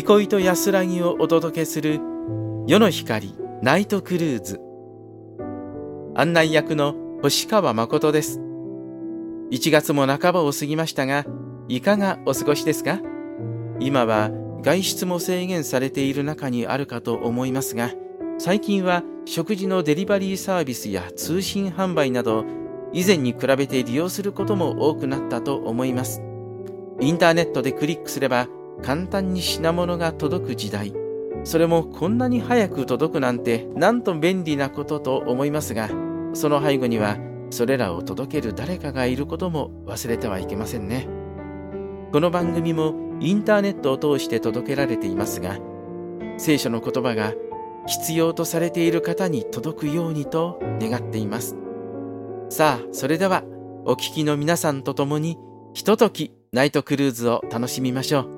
憩いと安らぎをお届けする夜の光ナイトクルーズ。案内役の星川誠です。1月も半ばを過ぎましたがいかがお過ごしですか？今は外出も制限されている中にあるかと思いますが最近は食事のデリバリーサービスや通信販売など以前に比べて利用することも多くなったと思います。インターネットでクリックすれば簡単に品物が届く時代。それもこんなに早く届くなんてなんと便利なことと思いますがその背後にはそれらを届ける誰かがいることも忘れてはいけませんね。この番組もインターネットを通して届けられていますが聖書の言葉が必要とされている方に届くようにと願っています。さあそれではお聞きの皆さんと共にひとときナイトクルーズを楽しみましょう。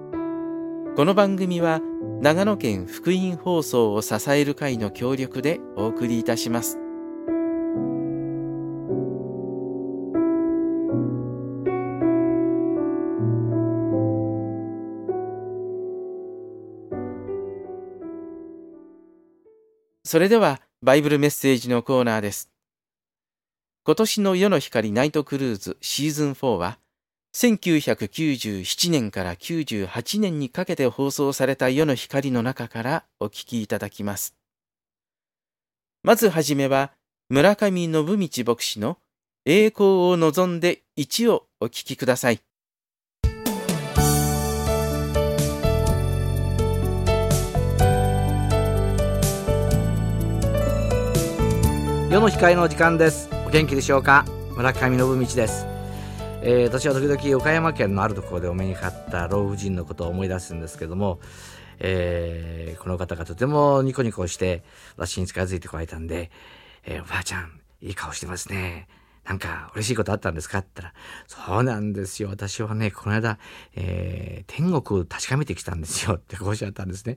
この番組は長野県福音放送を支える会の協力でお送りいたします。それではバイブルメッセージのコーナーです。今年の夜の光ナイトクルーズシーズン4は1997年から98年にかけて放送された世の光の中からお聞きいただきます。まずはじめは村上信道牧師の栄光を望んで1をお聞きください。世の光の時間です。お元気でしょうか？村上信道です。えー、私は時々岡山県のあるところでお目にかかった老婦人のことを思い出すんですけども、えー、この方がとてもニコニコして私に近づいてこられたんで、えー、おばあちゃん、いい顔してますね。なんか嬉しいことあったんですか?って言ったら、そうなんですよ。私はね、この間、えー、天国確かめてきたんですよっておっしゃったんですね。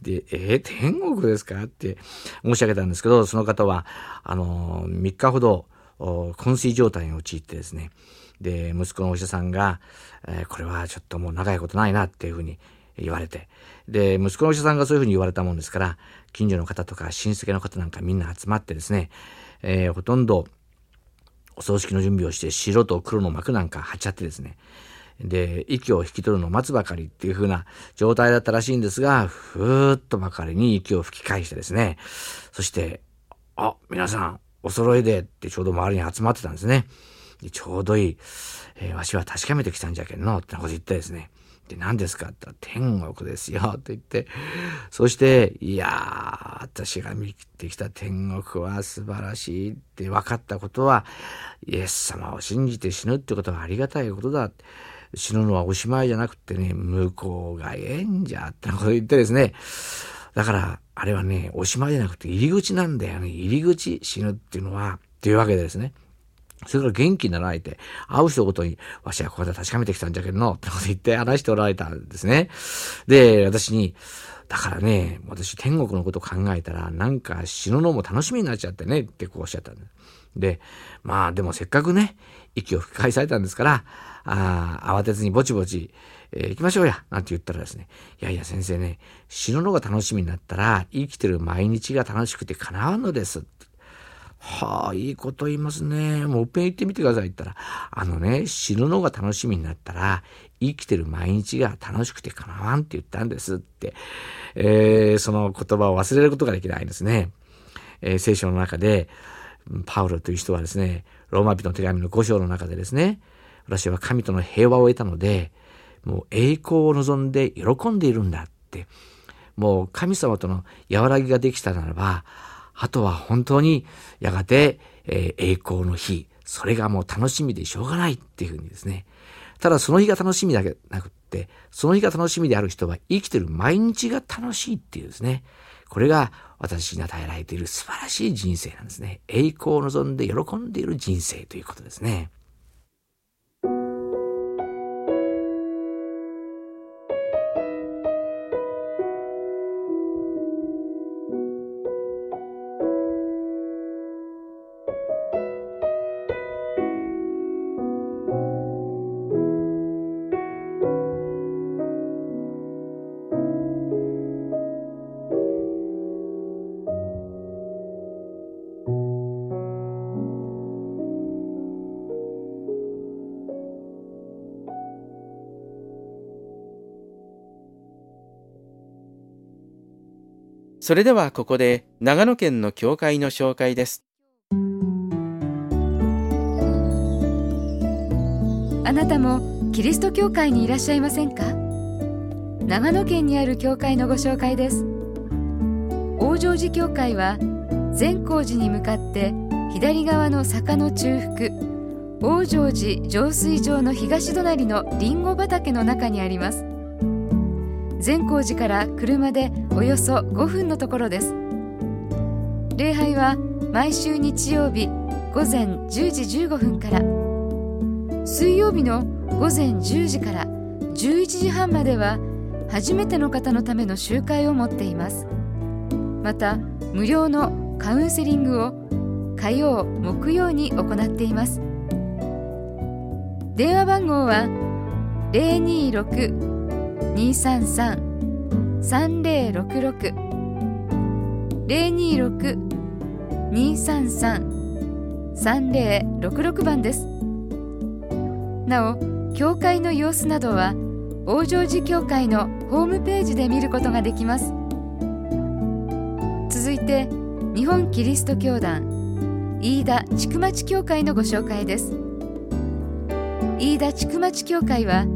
で、えー、天国ですか?って申し上げたんですけど、その方は、あのー、3日ほど、昏睡状態に陥ってですね、で、息子のお医者さんが、えー、これはちょっともう長いことないなっていうふうに言われて、で、息子のお医者さんがそういうふうに言われたもんですから、近所の方とか親戚の方なんかみんな集まってですね、えー、ほとんどお葬式の準備をして白と黒の幕なんか貼っちゃってですね、で、息を引き取るのを待つばかりっていう風な状態だったらしいんですが、ふーっとばかりに息を吹き返してですね、そして、あ、皆さん、お揃いでってちょうど周りに集まってたんですね。ちょうどいい、えー、わしは確かめてきたんじゃけんの、ってこと言ってですね。で、何ですかって、天国ですよ、って言って、そして、いやー、私が見てきた天国は素晴らしいって分かったことは、イエス様を信じて死ぬってことはありがたいことだ。死ぬのはおしまいじゃなくてね、向こうがええんじゃ、ってこと言ってですね。だから、あれはね、おしまいじゃなくて入り口なんだよね。入り口、死ぬっていうのは、っていうわけですね。それから元気になられて、会う人ごとに、わしはここで確かめてきたんじゃけどの、ってこと言って話しておられたんですね。で、私に、だからね、私天国のこと考えたら、なんか死ぬのも楽しみになっちゃってね、ってこうおっしゃったんです。で、まあでもせっかくね、息を吹き返されたんですから、ああ慌てずにぼちぼち、えー、行きましょうや、なんて言ったらですね、いやいや先生ね、死ぬのが楽しみになったら、生きてる毎日が楽しくて叶わんのです。はあ、いいこと言いますね。もう一遍言ってみてくださいって言ったら、あのね、死ぬのが楽しみになったら、生きてる毎日が楽しくて構わんって言ったんですって、えー、その言葉を忘れることができないんですね。えー、聖書の中で、パウロという人はですね、ローマ人の手紙の5章の中でですね、私は神との平和を得たので、もう栄光を望んで喜んでいるんだって、もう神様との和らぎができたならば、あとは本当にやがて、えー、栄光の日、それがもう楽しみでしょうがないっていうふうにですね。ただその日が楽しみだけなくって、その日が楽しみである人は生きてる毎日が楽しいっていうですね。これが私に与えられている素晴らしい人生なんですね。栄光を望んで喜んでいる人生ということですね。それではここで長野県の教会の紹介です。あなたもキリスト教会にいらっしゃいませんか？長野県にある教会のご紹介です。王城寺教会は善光寺に向かって左側の坂の中腹王城寺浄水場の東隣のりんご畑の中にあります。善光寺から車でおよそ5分のところです。礼拝は毎週日曜日午前10時15分から。水曜日の午前10時から11時半までは初めての方のための集会を持っています。また無料のカウンセリングを火曜木曜に行っています。電話番号は0 2 6 026-233-3066番です。なお教会の様子などは往生寺教会のホームページで見ることができます。続いて日本キリスト教団飯田千曲町教会のご紹介です。飯田千曲町教会は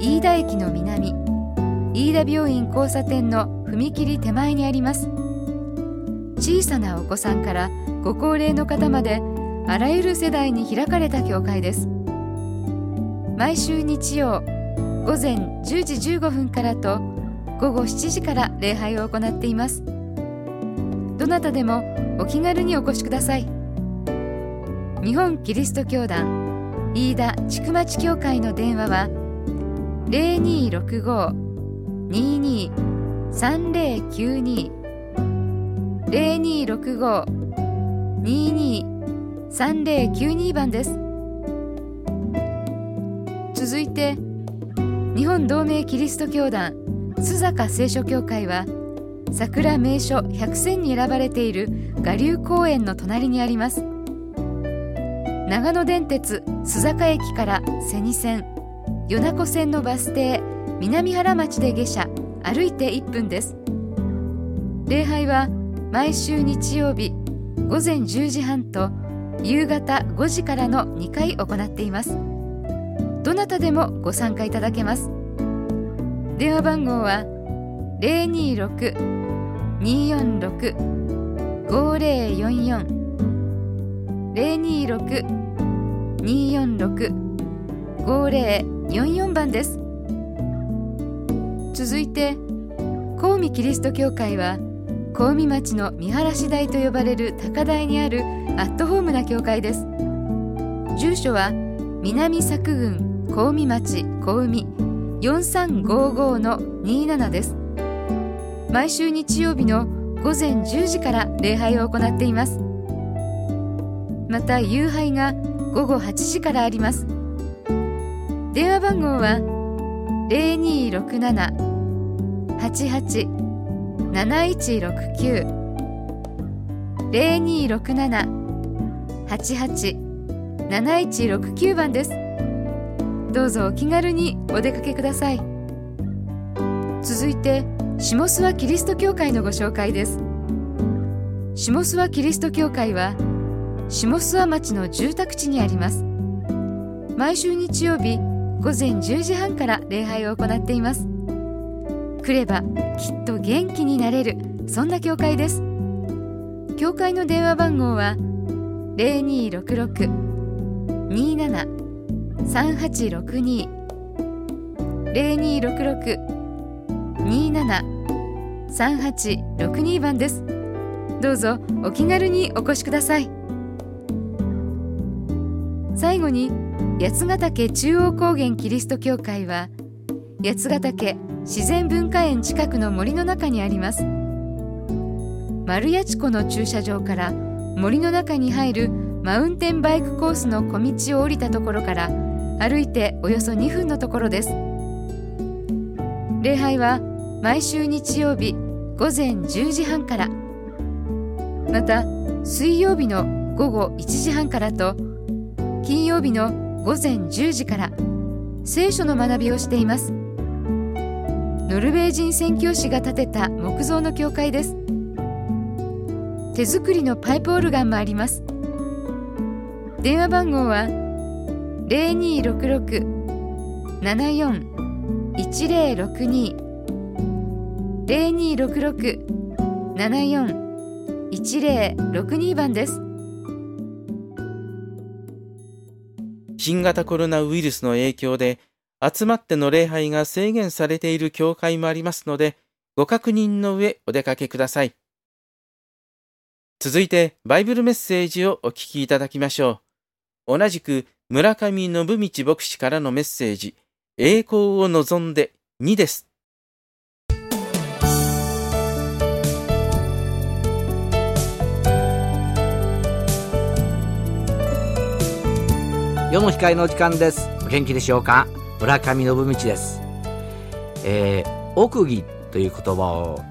飯田駅の南飯田病院交差点の踏切手前にあります。小さなお子さんからご高齢の方まであらゆる世代に開かれた教会です。毎週日曜午前10時15分からと午後7時から礼拝を行っています。どなたでもお気軽にお越しください。日本キリスト教団飯田千曲町教会の電話は0265 0265-223092番です。続いて日本同盟キリスト教団須坂聖書協会は桜名所100選に選ばれている我流公園の隣にあります。長野電鉄須坂駅から瀬二線米子線のバス停南原町で下車歩いて1分です。礼拝は毎週日曜日午前10時半と夕方5時からの2回行っています。どなたでもご参加いただけます。電話番号は026-246-5044 026-246-5044番です。続いて神戸キリスト教会は神戸町の見晴らし台と呼ばれる高台にあるアットホームな教会です。住所は南佐久郡神戸町小海4355の27です。毎週日曜日の午前10時から礼拝を行っています。また夕拝が午後8時からあります。電話番号は0267 0267-88-7169番です。どうぞお気軽にお出かけください。続いて下諏訪キリスト教会のご紹介です。下諏訪キリスト教会は下諏訪町の住宅地にあります。毎週日曜日午前10時半から礼拝を行っています。来ればきっと元気になれる。そんな教会です。教会の電話番号は0266-27-3862 0266-27-3862番です。どうぞお気軽にお越しください。最後に八ヶ岳中央高原キリスト教会は八ヶ岳自然文化園近くの森の中にあります。丸八湖の駐車場から森の中に入るマウンテンバイクコースの小道を降りたところから歩いておよそ2分のところです。礼拝は毎週日曜日午前10時半から。また水曜日の午後1時半からと金曜日の午前10時から聖書の学びをしています。ノルウェー人宣教師が建てた木造の教会です。手作りのパイプオルガンもあります。電話番号は0266-74-1062 0266-74-1062番です。新型コロナウイルスの影響で集まっての礼拝が制限されている教会もありますので、ご確認の上お出かけください。続いて、バイブルメッセージをお聞きいただきましょう。同じく、村上信道牧師からのメッセージ、栄光を望んで2です。世の光の時間です。お元気でしょうか？村上信道です。えー、奥義という言葉を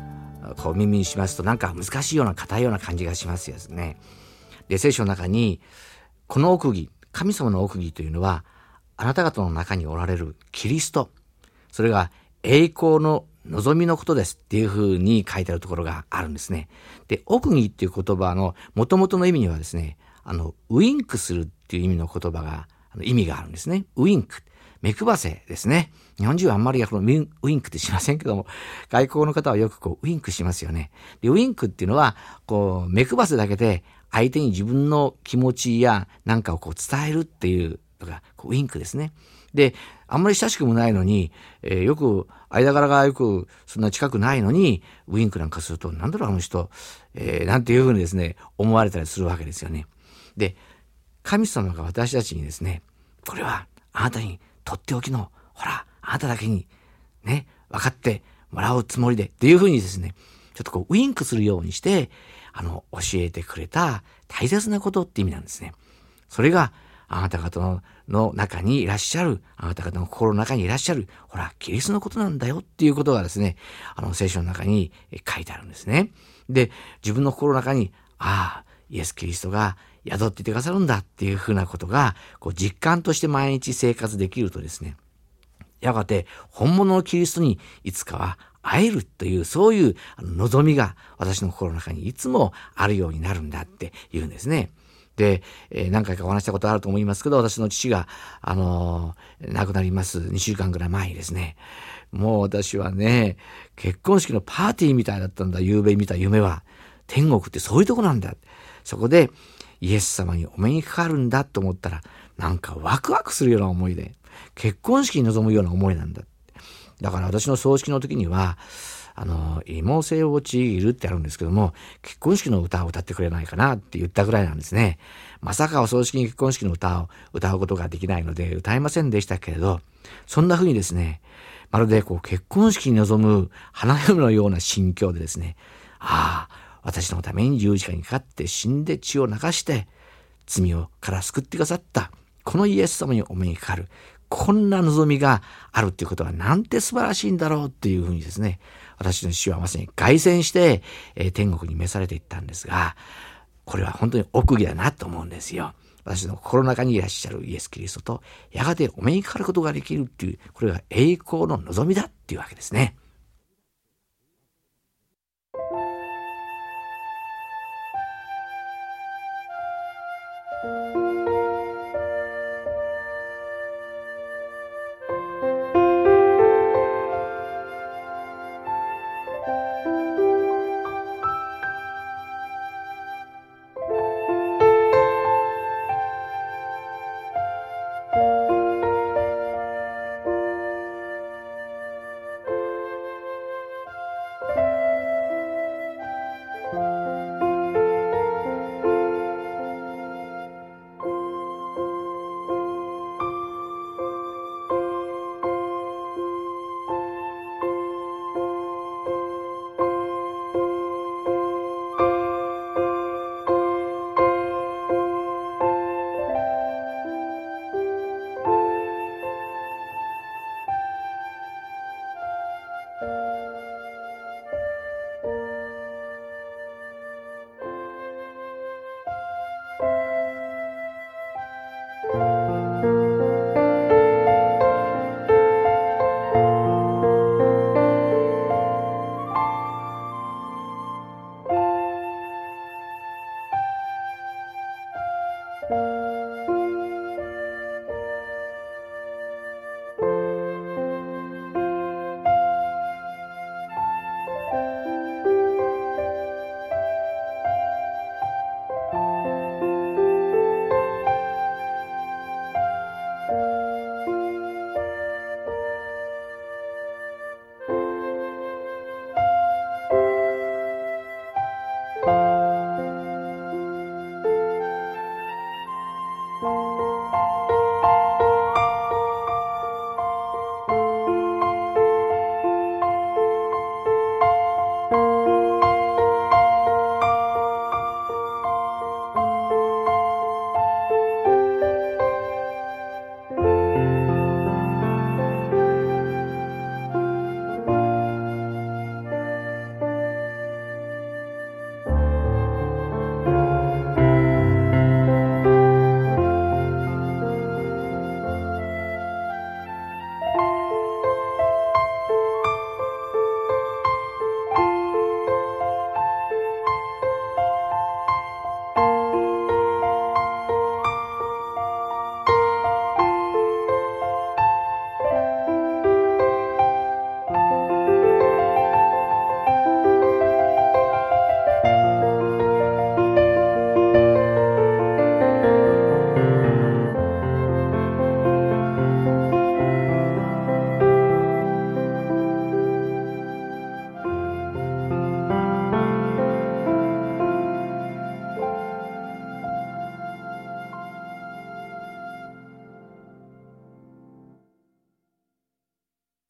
こう耳にしますとなんか難しいような硬いような感じがしますよね。で、聖書の中にこの奥義、神様の奥義というのはあなた方の中におられるキリスト、それが栄光の望みのことですっていうふうに書いてあるところがあるんですね。で、奥義っていう言葉の元々の意味にはですね、あの、ウインクするっていう意味の言葉が、意味があるんですね。ウインク。目配せですね。日本人はあんまりこのウインクってしませんけども、外国の方はよくこうウインクしますよね。で、ウインクっていうのは、こう、目配せだけで相手に自分の気持ちやなんかをこう伝えるっていうのが、こうウインクですね。で、あんまり親しくもないのに、えー、よく、間柄がよくそんな近くないのに、ウインクなんかすると、なんだろうあの人、えー、なんていうふうにですね、思われたりするわけですよね。で、神様が私たちにですね、これはあなたにとっておきの、ほら、あなただけに、ね、分かってもらうつもりで、っていうふうにですね、ちょっとこう、ウインクするようにして、あの、教えてくれた大切なことって意味なんですね。それが、あなた方のの中にいらっしゃる、あなた方の心の中にいらっしゃる、ほら、キリストのことなんだよっていうことがですね、あの、聖書の中に書いてあるんですね。で、自分の心の中に、ああ、イエス・キリストが宿っていてくださるんだっていうふうなことが、こう実感として毎日生活できるとですね、やがて本物のキリストにいつかは会えるという、そういう望みが私の心の中にいつもあるようになるんだって言うんですね。で、えー、何回かお話したことあると思いますけど、私の父が、あのー、亡くなります2週間ぐらい前にですね、もう私はね、結婚式のパーティーみたいだったんだ、夕べ見た夢は。天国ってそういうとこなんだ。そこで、イエス様にお目にかかるんだと思ったら、なんかワクワクするような思いで、結婚式に臨むような思いなんだ。だから私の葬式の時には、あの、芋性をちぎるってあるんですけども、結婚式の歌を歌ってくれないかなって言ったぐらいなんですね。まさかお葬式に結婚式の歌を歌うことができないので歌えませんでしたけれど、そんな風にですね、まるでこう結婚式に臨む花嫁のような心境でですね、ああ、私のために十字架にかかって死んで血を流して罪をから救ってくださったこのイエス様にお目にかかるこんな望みがあるっていうことはなんて素晴らしいんだろうっていうふうにですね私の父はまさに凱旋して、えー、天国に召されていったんですがこれは本当に奥義だなと思うんですよ。私の心の中にいらっしゃるイエス・キリストとやがてお目にかかることができるっていうこれが栄光の望みだっていうわけですね。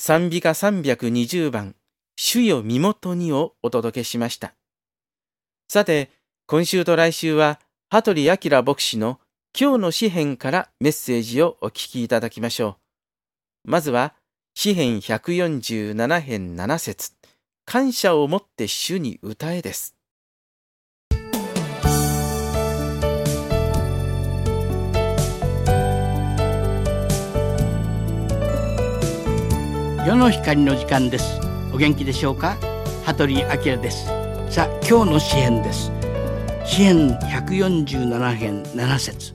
賛美歌320番、主よ身元にをお届けしました。さて、今週と来週は、羽鳥明牧師の今日の詩編からメッセージをお聞きいただきましょう。まずは、詩編147編7節感謝をもって主に歌えです。世の光の時間です。お元気でしょうか？羽鳥明です。さあ今日の詩編です。詩編147編7節。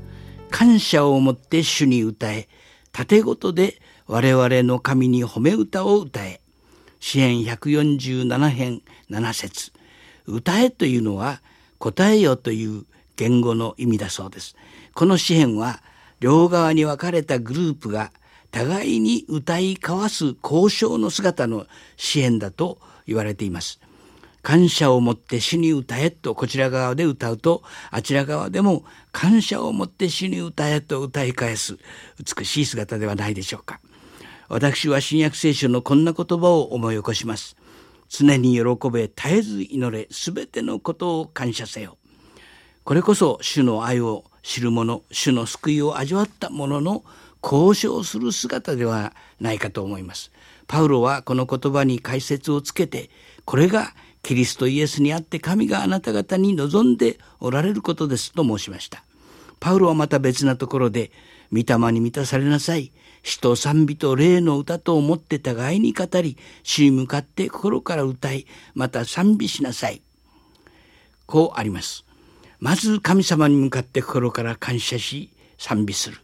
感謝をもって主に歌え。盾ごとで我々の神に褒め歌を歌え。詩編147編7節。歌えというのは答えよという言語の意味だそうです。この詩編は両側に分かれたグループが互いに歌い交わす交渉の姿の支援だと言われています。感謝を持って主に歌えとこちら側で歌うとあちら側でも感謝を持って主に歌えと歌い返す美しい姿ではないでしょうか。私は新約聖書のこんな言葉を思い起こします。常に喜べ絶えず祈れすべてのことを感謝せよ。これこそ主の愛を知る者主の救いを味わった者の交渉する姿ではないかと思います。パウロはこの言葉に解説をつけて、これがキリストイエスにあって神があなた方に望んでおられることですと申しました。パウロはまた別なところで、御霊に満たされなさい。死と賛美と霊の歌と思って互いに語り、死に向かって心から歌い、また賛美しなさい。こうあります。まず神様に向かって心から感謝し、賛美する。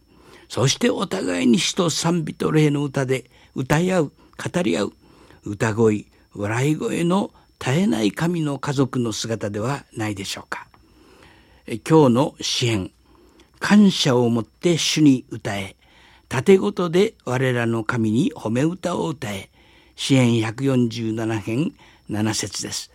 そしてお互いに死と賛美と霊の歌で歌い合う、語り合う、歌声、笑い声の絶えない神の家族の姿ではないでしょうか。今日の支援、感謝をもって主に歌え、盾ごとで我らの神に褒め歌を歌え、支援147編7節です。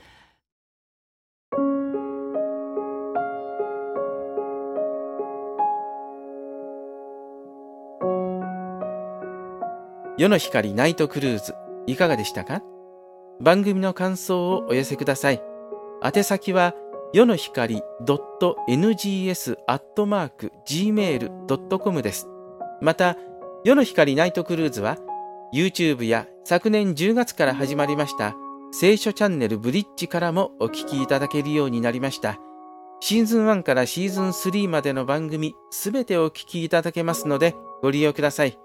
世の光ナイトクルーズいかがでしたか？番組の感想をお寄せください。宛先は世の光 .ngs.gmail.com です。また、世の光ナイトクルーズは YouTube や昨年10月から始まりました聖書チャンネルブリッジからもお聞きいただけるようになりました。シーズン1からシーズン3までの番組すべてお聞きいただけますのでご利用ください。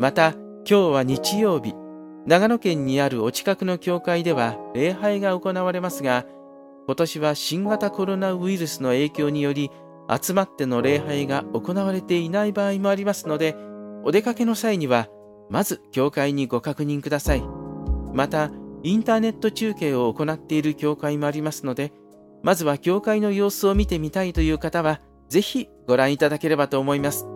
また、今日は日曜日、長野県にあるお近くの教会では礼拝が行われますが、今年は新型コロナウイルスの影響により、集まっての礼拝が行われていない場合もありますので、お出かけの際には、まず教会にご確認ください。また、インターネット中継を行っている教会もありますので、まずは教会の様子を見てみたいという方は、ぜひご覧いただければと思います。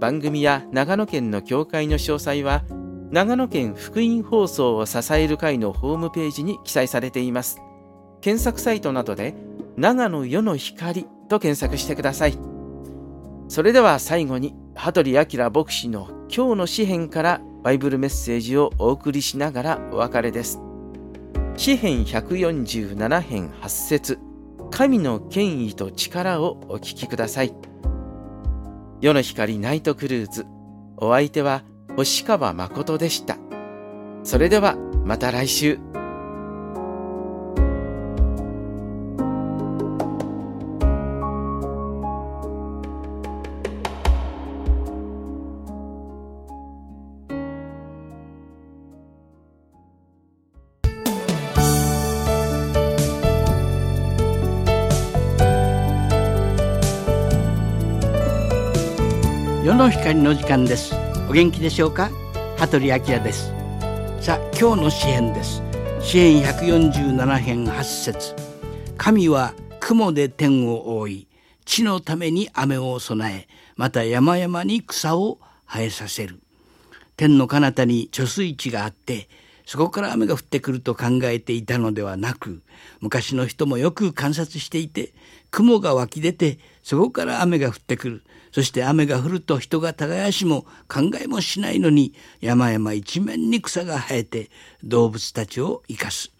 番組や長野県の教会の詳細は、長野県福音放送を支える会のホームページに記載されています。検索サイトなどで、長野世の光と検索してください。それでは最後に、羽鳥明牧師の今日の詩編からバイブルメッセージをお送りしながらお別れです。詩編147編8節神の権威と力をお聞きください。夜の光ナイトクルーズ。お相手は星川誠でした。それではまた来週。の光の時間です。お元気でしょうか？羽鳥明です。さあ今日の詩編です。詩編147編8節。神は雲で天を覆い地のために雨を備えまた山々に草を生えさせる。天の彼方に貯水池があってそこから雨が降ってくると考えていたのではなく昔の人もよく観察していて雲が湧き出てそこから雨が降ってくる。そして雨が降ると人が耕しも考えもしないのに山々一面に草が生えて動物たちを生かす。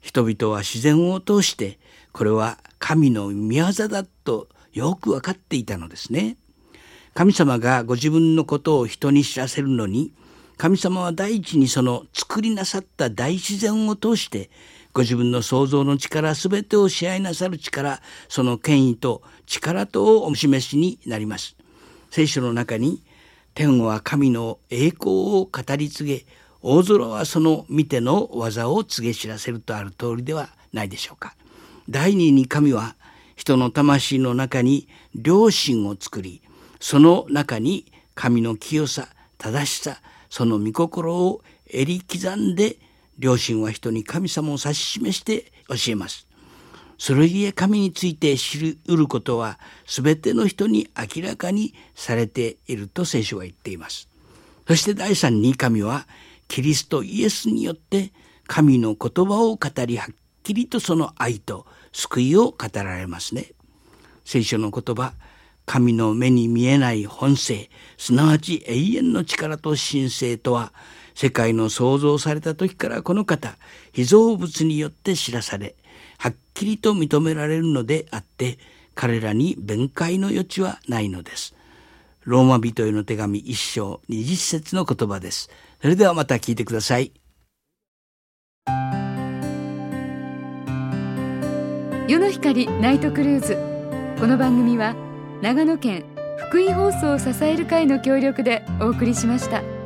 人々は自然を通してこれは神の御業だとよく分かっていたのですね。神様がご自分のことを人に知らせるのに神様は第一にその作りなさった大自然を通してご自分の創造の力すべてを支配なさる力その権威と力とお示しになります聖書の中に天は神の栄光を語り継げ大空はその見ての技を告げ知らせるとある通りではないでしょうか第二に神は人の魂の中に良心を作りその中に神の清さ正しさその御心を襟刻んで両親は人に神様を指し示して教えます。それゆえ神について知るうることは全ての人に明らかにされていると聖書は言っています。そして第三に神はキリストイエスによって神の言葉を語りはっきりとその愛と救いを語られますね。聖書の言葉神の目に見えない本性すなわち永遠の力と神聖とは世界の創造された時からこの方、被造物によって知らされ、きりと認められるのであって、彼らに弁解の余地はないのです。ローマ人への手紙一章二十節の言葉です。それではまた聞いてください。世の光ナイトクルーズ。この番組は長野県福井放送を支える会の協力でお送りしました。